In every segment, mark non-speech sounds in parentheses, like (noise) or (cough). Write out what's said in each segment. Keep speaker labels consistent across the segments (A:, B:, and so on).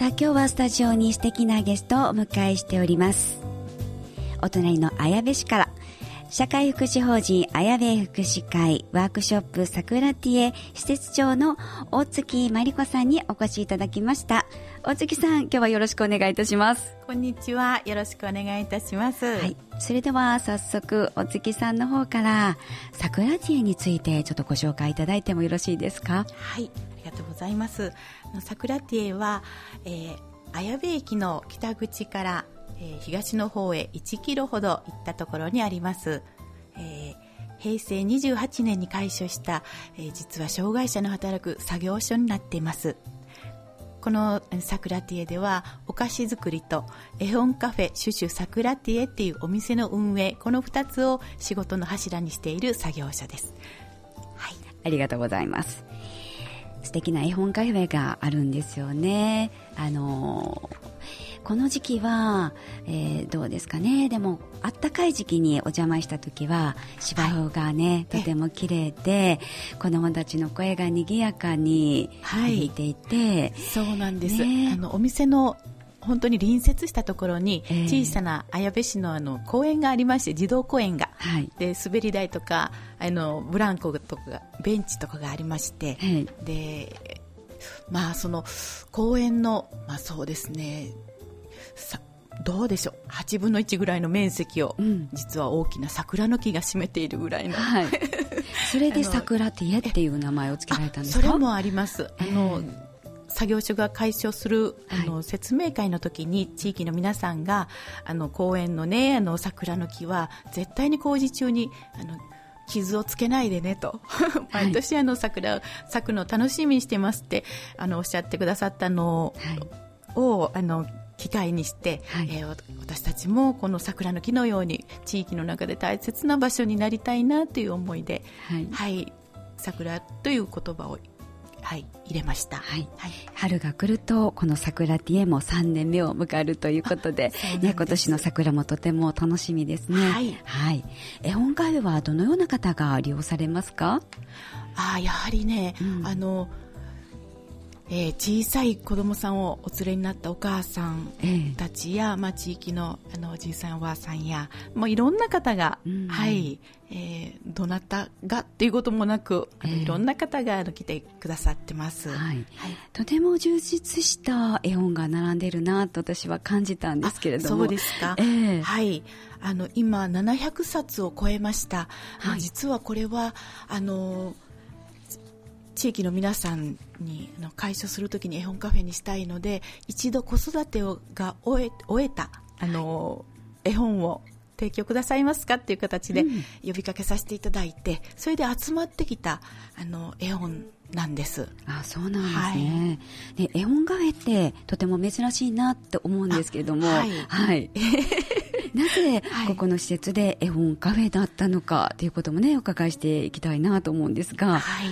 A: さあ今日はスタジオに素敵なゲストをお迎えしております。お隣の綾部市から社会福祉法人綾部福祉会ワークショップ桜ティエ施設長の大月真理子さんにお越しいただきました。大月さん今日はよろしくお願いいたします。
B: こんにちはよろしくお願いいたします。
A: はい。それでは早速大月さんの方から桜ティエについてちょっとご紹介いただいてもよろしいですか？
B: はいがとうございます。桜ティエは、えー、綾部駅の北口からえー、東の方へ1キロほど行ったところにあります、えー、平成28年に開所した、えー、実は障害者の働く作業所になっています。この桜ティエではお菓子作りと絵本カフェシュシュ桜ティエっていうお店の運営この2つを仕事の柱にしている作業所です、
A: はい、ありがとうございます。素敵な絵本カフェがあるんですよね。あのこの時期は、えー、どうですかね。でもあったかい時期にお邪魔した時は芝生がね、はい、とても綺麗で子どもたちの声が賑やかに響いていて、はい、
B: そうなんです、ね、あのお店の本当に隣接したところに小さな綾部市のあの公園がありまして児童公園が、はい、で滑り台とかあのブランコとかベンチとかがありまして、はい、でまあその公園のまあそうですね。さどうでしょう。8分の1ぐらいの面積を、うん、実は大きな桜の木が占めているぐらいの、はい、(laughs)
A: それで桜ティエっていう名前を付けられたんです
B: か？それもあります。あの、作業所が解消する、あの、説明会の時に地域の皆さんがあの公園のねあの桜の木は絶対に工事中にあの傷をつけないでねと毎年あの桜咲くの楽しみにしてますってあのおっしゃってくださったのを、はい、あの機会にして、はい、えー、私たちもこの桜の木のように地域の中で大切な場所になりたいなという思いで、はい、はい、桜という言葉をはい、入れました、はい、
A: はい、春が来るとこの桜ティエも3年目を迎えるということでね、今年の桜もとても楽しみですね、はい、はい、絵本会はどのような方が利用されますか？
B: あやはりね、うん、あのえー、小さい子供さんをお連れになったお母さんたちや、えー、まあ、地域のあのおじいさんおばあさんやもういろんな方が、うん、はいえー、どなたがっていうこともなくあの、えー、いろんな方が来てくださってます、はい、はい、
A: とても充実した絵本が並んでるなと私は感じたんですけれど
B: も。そうですか、えー、はい。あの今700冊を超えました、はい、実はこれはあの地域の皆さんにあの解消するときに絵本カフェにしたいので一度子育てをが終え終えたあの、絵本を提供くださいますかっていう形で呼びかけさせていただいて、うん、それで集まってきたあの絵本なんです。
A: あ、そうなんですね。はい、で、絵本カフェってとても珍しいなって思うんですけれども、はい。はい、なぜここの施設で絵本カフェだったのかということもね、お伺いしていきたいなと思うんですが、
B: はい。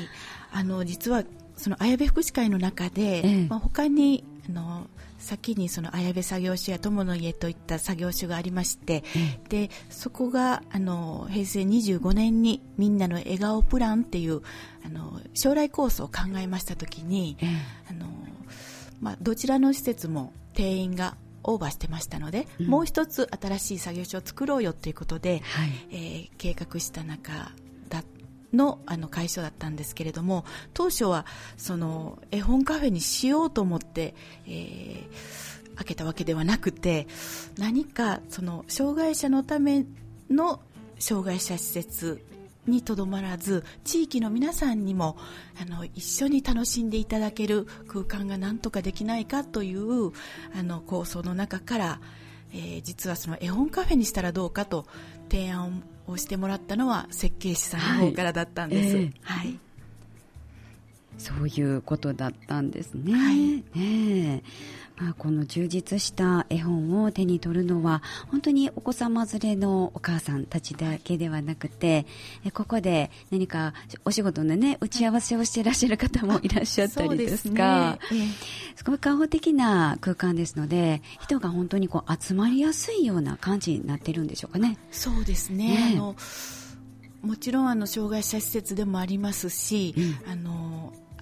B: あの実はその綾部福祉会の中で、ええ、まあ、他にあの先にその綾部作業所や友の家といった作業所がありまして、え、でそこがあの平成25年にみんなの笑顔プランっていうあの将来構想を考えましたときに、あのまあ、どちらの施設も定員がオーバーしてましたので、うん、もう一つ新しい作業所を作ろうよということで、はい、えー、計画した中のあの会社だったんですけれども当初はその絵本カフェにしようと思って、えー、開けたわけではなくて何かその障害者のための障害者施設にとどまらず地域の皆さんにもあの一緒に楽しんでいただける空間が何とかできないかというあの構想の中から、えー、実はその絵本カフェにしたらどうかと提案をしてもらったのは設計士さんの方からだったんです。はい、えーはい、
A: そういうことだったんですね。はい、ねまあ、この充実した絵本を手に取るのは本当にお子様連れのお母さんたちだけではなくてここで何かお仕事の、ね、打ち合わせをしていらっしゃる方もいらっしゃったりですか。す、ねすごい開放的な空間ですので人が本当にこう集まりやすいような感じになっているんでしょうかね。
B: そうですね、ね、あのもちろんあの障害者施設でもありますし、うん、あの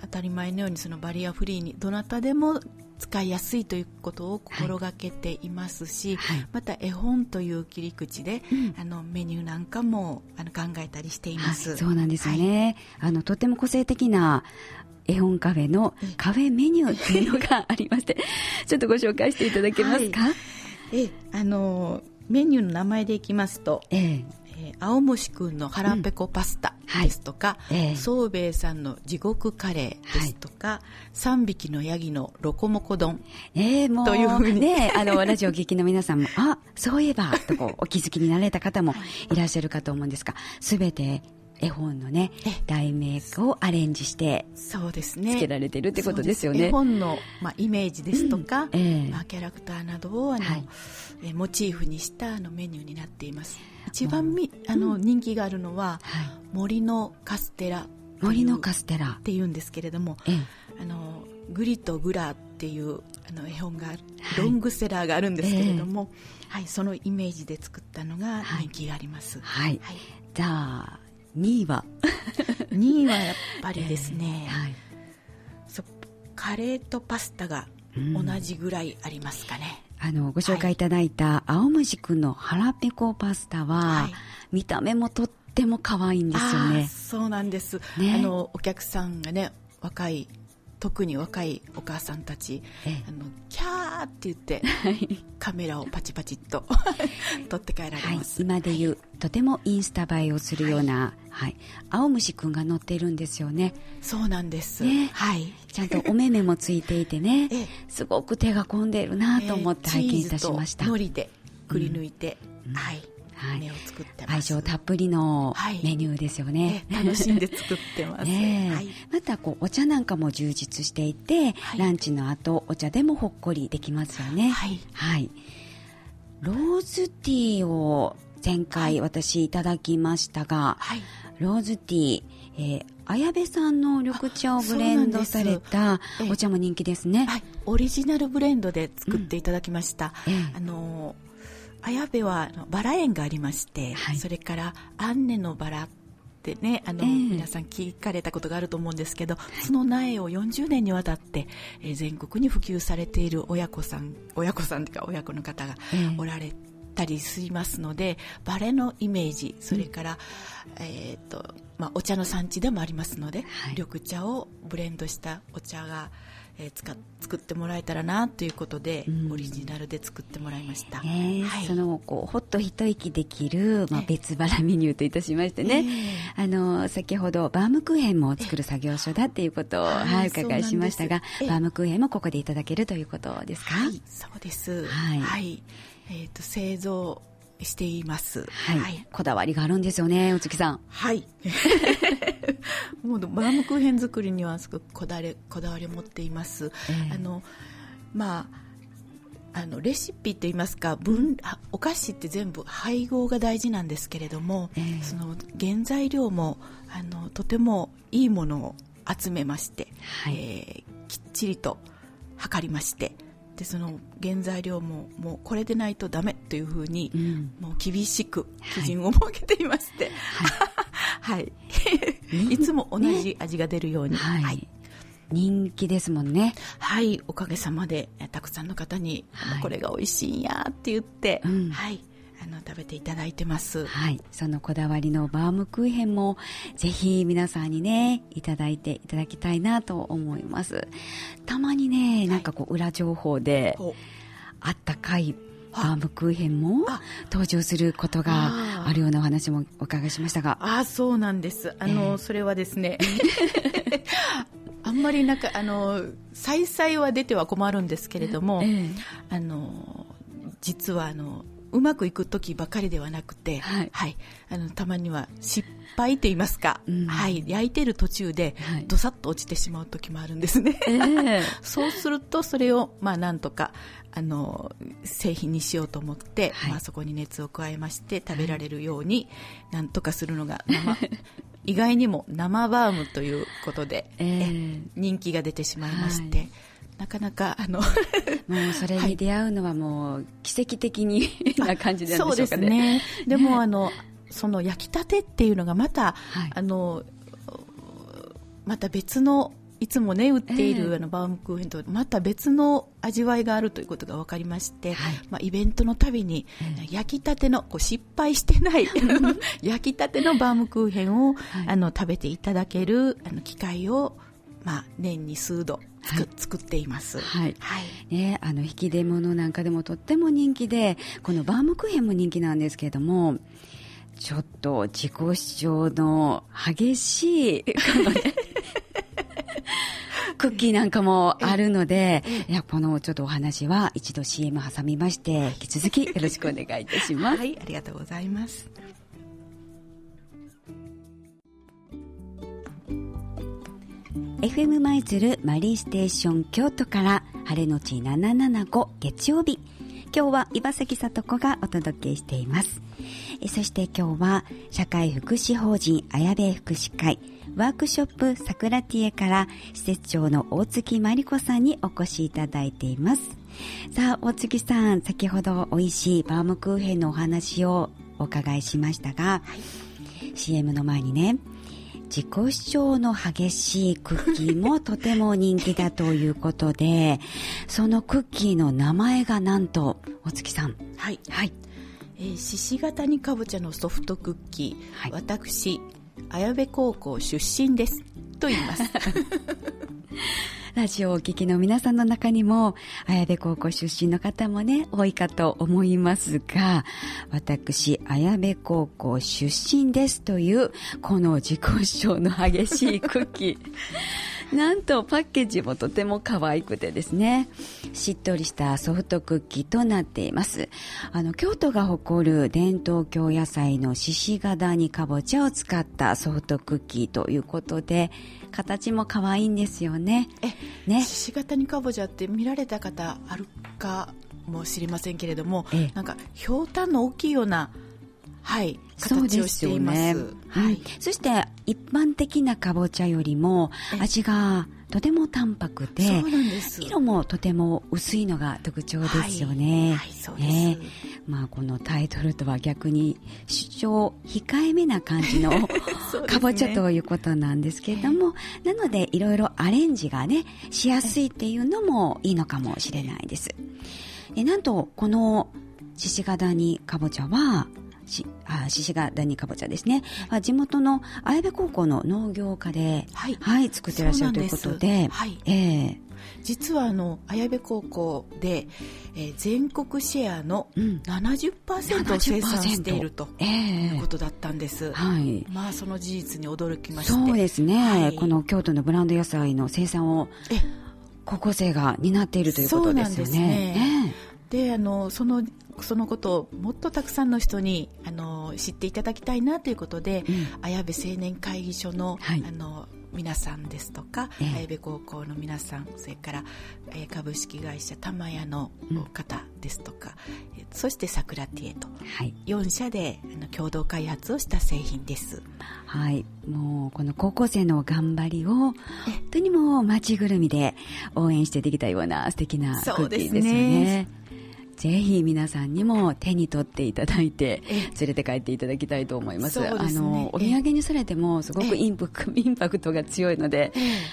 B: 当たり前のようにそのバリアフリーにどなたでも使いやすいということを心がけていますし、はい、また絵本という切り口で、うん、あのメニューなんかもあの考えたりしています、
A: そうなんですよね、あのとても個性的な絵本カフェのカフェメニューというのがありまして (laughs) ちょっとご紹介していただけますか、
B: え。あのメニューの名前でいきますと、えええー、青虫くんの腹ペコパスタですとか、うんはいえ。ー、宗兵衛さんの地獄カレーですとか、はい、3匹のヤギのロコモコ丼、
A: えー、もうというふうに。ね、あのラジオ聴きの皆さんもあそういえばとこうお気づきになられた方もいらっしゃるかと思うんですがすべて絵本のね題名をアレンジしてそうですね。つけられてるってことですよね。
B: 絵本の、まあ、イメージですとか、うん。えー、まあ、キャラクターなどをあの、はい、えモチーフにしたあのメニューになっています。一番み、うん、あの人気があるのは、はい、森のカステラ。
A: 森のカステラ。
B: っていうんですけれども、えー、あのグリとグラっていうあの絵本が、ロングセラーがあるんですけれども、えー、はい、そのイメージで作ったのが人気があります。
A: はい、はい、じゃあ2位は
B: 2位はやっぱりですね、えーはい、カレーとパスタが同じぐらいありますかね、
A: うん、あのご紹介いただいた青虫くんの腹ペコパスタは、はい、見た目もとっても可愛いんですよね。
B: そうなんです、ね、あのお客さんがね若い特に若いお母さんたち、あのキャーって言って、(laughs) はい、カメラをパチパチっと (laughs) 撮って帰られます、
A: はい、今でいう、とてもインスタ映えをするような、はい、青虫くんが乗ってるんですよね。
B: そうなんです、ね、はい、
A: ちゃんとお目目もついていてね。(laughs) すごく手が込んでいるなと思って拝見いたしました、
B: えー、でくり抜いて、うん、はいはい、を作って
A: 愛情たっぷりのメニューですよね、
B: はい、楽しんで作ってます、ね (laughs)
A: はい、またこうお茶なんかも充実していて、はい、ランチの後お茶でもほっこりできますよね。はい、はい、ローズティーを前回私いただきましたが、はい、ローズティー、えー、綾部さんの緑茶をブレンドされたお茶も人気ですね、はい、
B: オリジナルブレンドで作っていただきました、うんえ。ー、あのー綾部はバラ園がありまして、はい、それからアンネのバラってねあの、えー、皆さん聞かれたことがあると思うんですけど、はい、その苗を40年にわたって、えー、全国に普及されている親子さん親子さんというか親子の方がおられたりしますので、バレのイメージそれから、うん、えーとまあ、お茶の産地でもありますので、はい、緑茶をブレンドしたお茶がえー、使作ってもらえたらなということで、うん、オリジナルで作ってもらいました、
A: えーはい、そのこうほっと一息できる、まあ、別腹メニューといたしましてね、えー、あの先ほどバームクーヘンも作る作業所だっていうことを、はい、伺いしましたがバームクーヘンもここでいただけるということですか、はい、
B: そうです、はい。はい、えーと、製造しています、
A: はい、はい、こだわりがあるんですよねお月さん。
B: はいもうバームクーヘン作りにはすごくこだわりこだわりを持っています、えー、あのまああのレシピといいますか分お菓子って全部配合が大事なんですけれども、えー、その原材料もあのとてもいいものを集めまして、はい、えー、きっちりと測りましてでその原材料ももうこれでないとダメというふうに、うん、もう厳しく基準を設けていまして、はい、(laughs) はいい (laughs) つも同じ味が出るように、はい、はい、
A: 人気ですもんね。
B: はい。おかげさまでたくさんの方に、はい、これが美味しいんやって言って、うん、はい。あの食べていただいてます。
A: はい、そのこだわりのバームクーヘンもぜひ皆さんにねいただいていただきたいなと思います。たまにねなんかこう裏情報で、あったかいバームクーヘンも登場することがあるようなお話もお伺いしましたが。
B: あそうなんです。あの、えー、それはですね。(laughs) (laughs) あんまりなんかあの再々は出ては困るんですけれども、えー、あの実はあのうまくいく時ばかりではなくて、はい、はい、あのたまには失敗と言いますか、うん、はい、焼いてる途中でどさっと落ちてしまう時もあるんですね、えー、(laughs) そうするとそれをまあなんとかあの製品にしようと思って、はい、まあ、そこに熱を加えまして食べられるようになんとかするのが生 (laughs) 意外にも生バームということで、えー、人気が出てしまいまして、はい、なかなかあの (laughs)
A: もうそれに出会うのはもう奇跡的にな感じなんでしょうかね。そうですね。
B: でもあのその焼きたてっていうのがまた、はい、あのまた別のいつもね売っている、あのバームクーヘンとまた別の味わいがあるということが分かりまして、はい、まあ、イベントのたびに、焼きたてのこう失敗してない (laughs) 焼きたてのバームクーヘンを、はい、あの食べていただけるあの機会を、まあ、年に数度はい、作っています。
A: はい。はい、ね、あの引き出物なんかでもとっても人気で、このバームクーヘンも人気なんですけれども。ちょっと自己主張の激しい、(laughs) クッキーなんかもあるので、いや、このちょっとお話は一度 CM 挟みまして、引き続きよろしくお願いいたします。
B: はい、ありがとうございます。
A: FM 舞鶴マリーステーション京都から晴れのち775月曜日。今日は岩崎里子がお届けしています。そして今日は社会福祉法人綾部福祉会ワークショップ桜ティエから施設長の大月真理子さんにお越しいただいています。さあ、大月さん、先ほど美味しいバームクーヘンのお話をお伺いしましたが、はい、CM の前にね、自己主張の激しいクッキーもとても人気だということで、(laughs) そのクッキーの名前がなんと、大月さん。
B: はい。はい。えー、獅子型にかぼちゃのソフトクッキー、はい、私綾部高校出身です。と言います。(laughs)
A: ラジオをお聞きの皆さんの中にも、綾部高校出身の方もね、多いかと思いますが、私、綾部高校出身ですという、この自己主張の激しいクッキー。(laughs) なんとパッケージもとても可愛くてですね、しっとりしたソフトクッキーとなっています。あの、京都が誇る伝統京野菜の獅子型にかぼちゃを使ったソフトクッキーということで、形も可愛いんですよね。
B: え、ね。獅子型にかぼちゃって見られた方あるかもしれませんけれども、なんか、ひょうたんの大きいような、はい、形をしています。すね、
A: はい、そして一般的なかぼちゃよりも味がとても淡白で色もとても薄いのが特徴ですよね。はい、ね、まあこのタイトルとは逆に主張控えめな感じの (laughs) かぼちゃということなんですけれども、なのでいろいろアレンジがねしやすいっていうのもいいのかもしれないです。えなんとこの獅子型にかぼちゃはしあ獅子が谷かぼちゃですね、あ地元の綾部高校の農業科で、はい、はい、作ってらっしゃるということで、はい、え
B: ー、実はあの綾部高校で、えー、全国シェアの70%を生産しているということだったんです、えー、はい、まあその事実に驚きまして。
A: そうですね、はい、この京都のブランド野菜の生産を高校生が担っているということですよね。
B: で、あのそのそのことをもっとたくさんの人にあの知っていただきたいなということで、うん、綾部青年会議所のはい、あの皆さんですとか、えー、綾部高校の皆さんそれから、えー、株式会社玉屋の方ですとか、うん、そして桜ティエと、はい、4社であの共同開発をした製品です。
A: はい、もうこの高校生の頑張りを本当にもう街ぐるみで応援してできたような素敵なクッキーですよね。ぜひ皆さんにも手に取っていただいて連れて帰っていただきたいと思います。すね、あのお土産にされてもすごくインパク (laughs) インパクトが強いので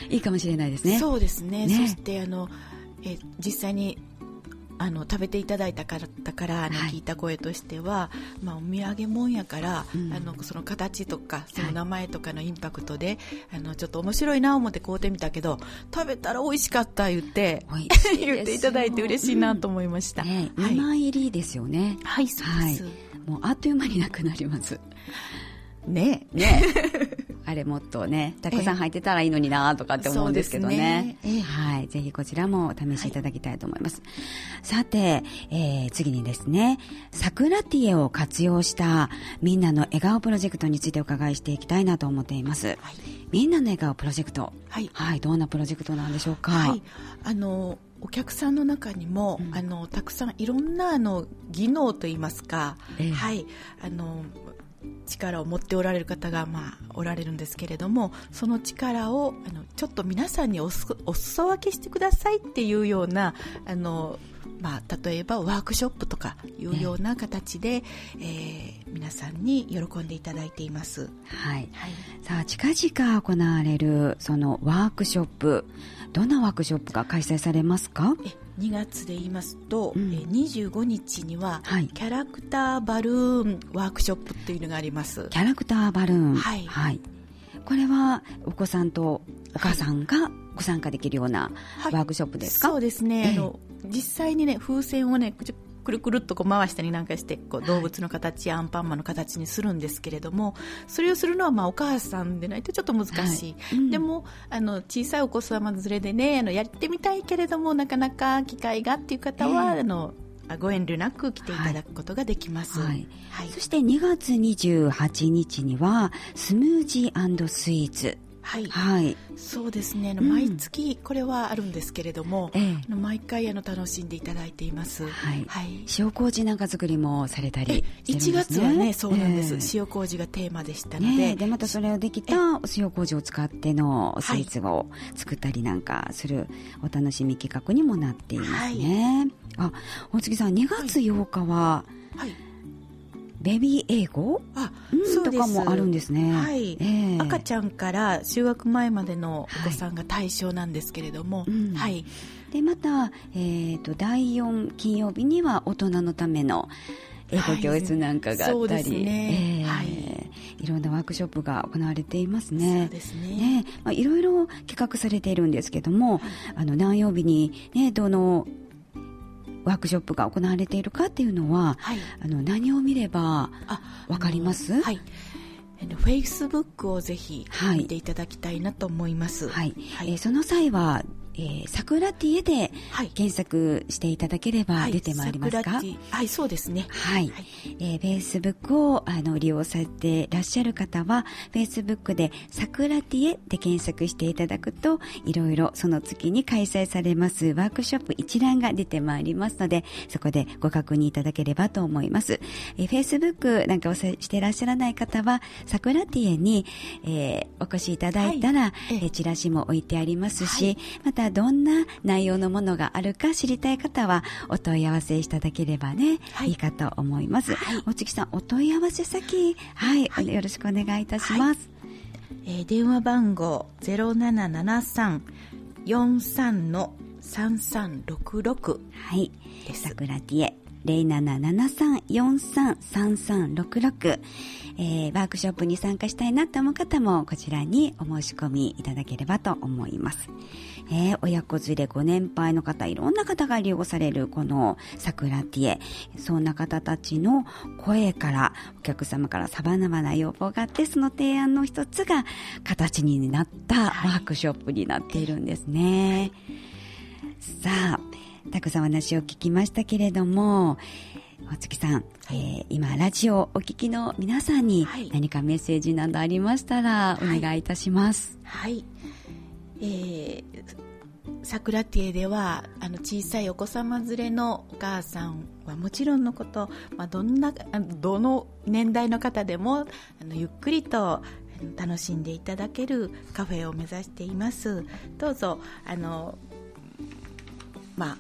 A: いいかもしれないですね。
B: そうですね。ねそしてあのえ実際にあの食べていただいた方からあの聞いた声としては、はい、まあ、お土産もんやから、うん、あのその形とかその名前とかのインパクトで、はい、あのちょっと面白いな思って買うてみたけど食べたら美味しかった言って言っていただいて嬉しいなと思いました、うんね、
A: はい、入りですよね。
B: はいそうです、
A: もうあっという間になくなります。
B: ね
A: ね (laughs) あれもっとねたくさん入ってたらいいのになとかって思うんですけどね。ね、はい。ぜひこちらもお試しいただきたいと思います、はい、さて、えー、次にですね桜ティエを活用したみんなの笑顔プロジェクトについてお伺いしていきたいなと思っています、はい、みんなの笑顔プロジェクト。はい、はい、どんなプロジェクトなんでしょうか？はい。
B: あのお客さんの中にも、うん、あのたくさんいろんなあの技能といいますか、えー、はいあの力を持っておられる方が、まあ、おられるんですけれどもその力をあのちょっと皆さんにおすお裾分けしてくださいっていうようなあのまあ、例えばワークショップとかいうような形で、えー、皆さんに喜んでいただいています。
A: はい。はい、さあ、近々行われるそのワークショップ、どんなワークショップが開催されますか？え
B: 2月で言いますと、うん、え25日には、はい、キャラクターバルーンワークショップっていうのがあります。
A: キャラクターバルーン。はい、はい、これはお子さんとお母さんがご参加できるようなワークショップですか、
B: はい、そうですね、えー、あの実際にね風船をねくるくるっとこう回したりなんかしてこう動物の形やアンパンマンの形にするんですけれどもそれをするのはまあお母さんでないとちょっと難しい、はい。うん、でもあの小さいお子様連れでねあのやってみたいけれどもなかなか機会がっていう方は、えー、あのご遠慮なく来ていただくことができます、はい。
A: はい、そして2月28日にはスムージースイーツ
B: はい、はい、そうですね、毎月これはあるんですけれども、ええ、毎回あの楽しんでいただいています、はい、
A: はい、塩麹なんか作りもされたり、ね、
B: 1月はねそうなんです、えー、塩麹がテーマでしたので、ね、
A: でまたそれをできた塩麹を使ってのスイーツを作ったりなんかするお楽しみ企画にもなっていますね、はい、あ大月さん2月8日は、はいベビー英語？あ、うん、とかもあるんですね。
B: はい、えー、赤ちゃんから就学前までのお子さんが対象なんですけれども、はい。うん。はい、
A: でまた、えーと、第4金曜日には大人のための英語教室なんかがあったり、はい。ね。えー、はい、いろんなワークショップが行われていますね。そうですね。ね。まあ、いろいろ企画されているんですけども、あの何曜日にねどのワークショップが行われているかっていうのは、はい、あの何を見ればわかります？
B: はい。フェイスブックをぜひ見ていただきたいなと思います。
A: はい。はい、えー、その際はえー、桜ティエで検索していただければ出てまいりますか、はい、
B: はい、そうですね。
A: はい。はい、えー、フェイスブックをあの利用されていらっしゃる方は、フェイスブックで桜ティエで検索していただくと、いろいろその月に開催されますワークショップ一覧が出てまいりますので、そこでご確認いただければと思います。えー、フェイスブックなんかをしていらっしゃらない方は、桜ティエに、えー、お越しいただいたら、はい、えー、チラシも置いてありますし、またどんな内容のものがあるか知りたい方はお問い合わせいただければね、はい、いいかと思います。はい、お月さん、お問い合わせ先、はい、はい、よろしくお願いいたします。
B: えー、電話番号0773-43の3366
A: はい。桜ティエ0773-433366えー、ワークショップに参加したいなと思う方もこちらにお申し込みいただければと思います。えー、親子連れご年配の方、いろんな方が利用されるこの桜ティエ。そんな方たちの声から、お客様から様々な要望があって、その提案の一つが形になったワークショップになっているんですね。さあ、たくさんお話を聞きましたけれども、大月さん、はい、えー、今ラジオをお聞きの皆さんに何かメッセージなどありましたらお願いいたします。
B: はい、はい、えー、桜ティエではあの小さいお子様連れのお母さんはもちろんのこと、まあ、どんなどの年代の方でもあのゆっくりと楽しんでいただけるカフェを目指しています。どうぞあのまあ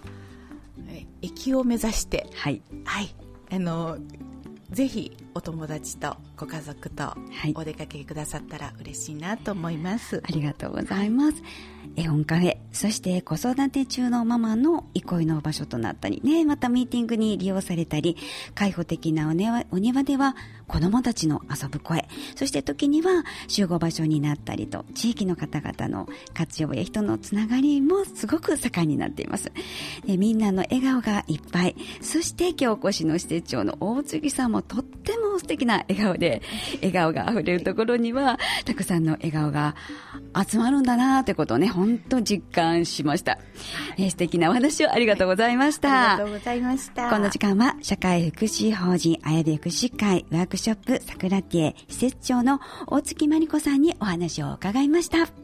B: 駅を目指して。はい、はい、あのぜひお友達とご家族とお出かけくださったら嬉しいなと思います、
A: はい、ありがとうございます、絵本カフェそして子育て中のママの憩いの場所となったりねまたミーティングに利用されたり開放的なお庭お庭では子供たちの遊ぶ声そして時には集合場所になったりと地域の方々の活用や人のつながりもすごく盛んになっています。でみんなの笑顔がいっぱい。そして今日お越しの施設長の大杉さんもとっても素敵な笑顔で笑顔があふれるところにはたくさんの笑顔が集まるんだなということをね本当実感しました、えー、素敵なお話をありがとうございました、
B: ありがとうございました。
A: この時間は社会福祉法人あやべ福祉会ワークショップ桜ティエ施設長の大月真理子さんにお話を伺いました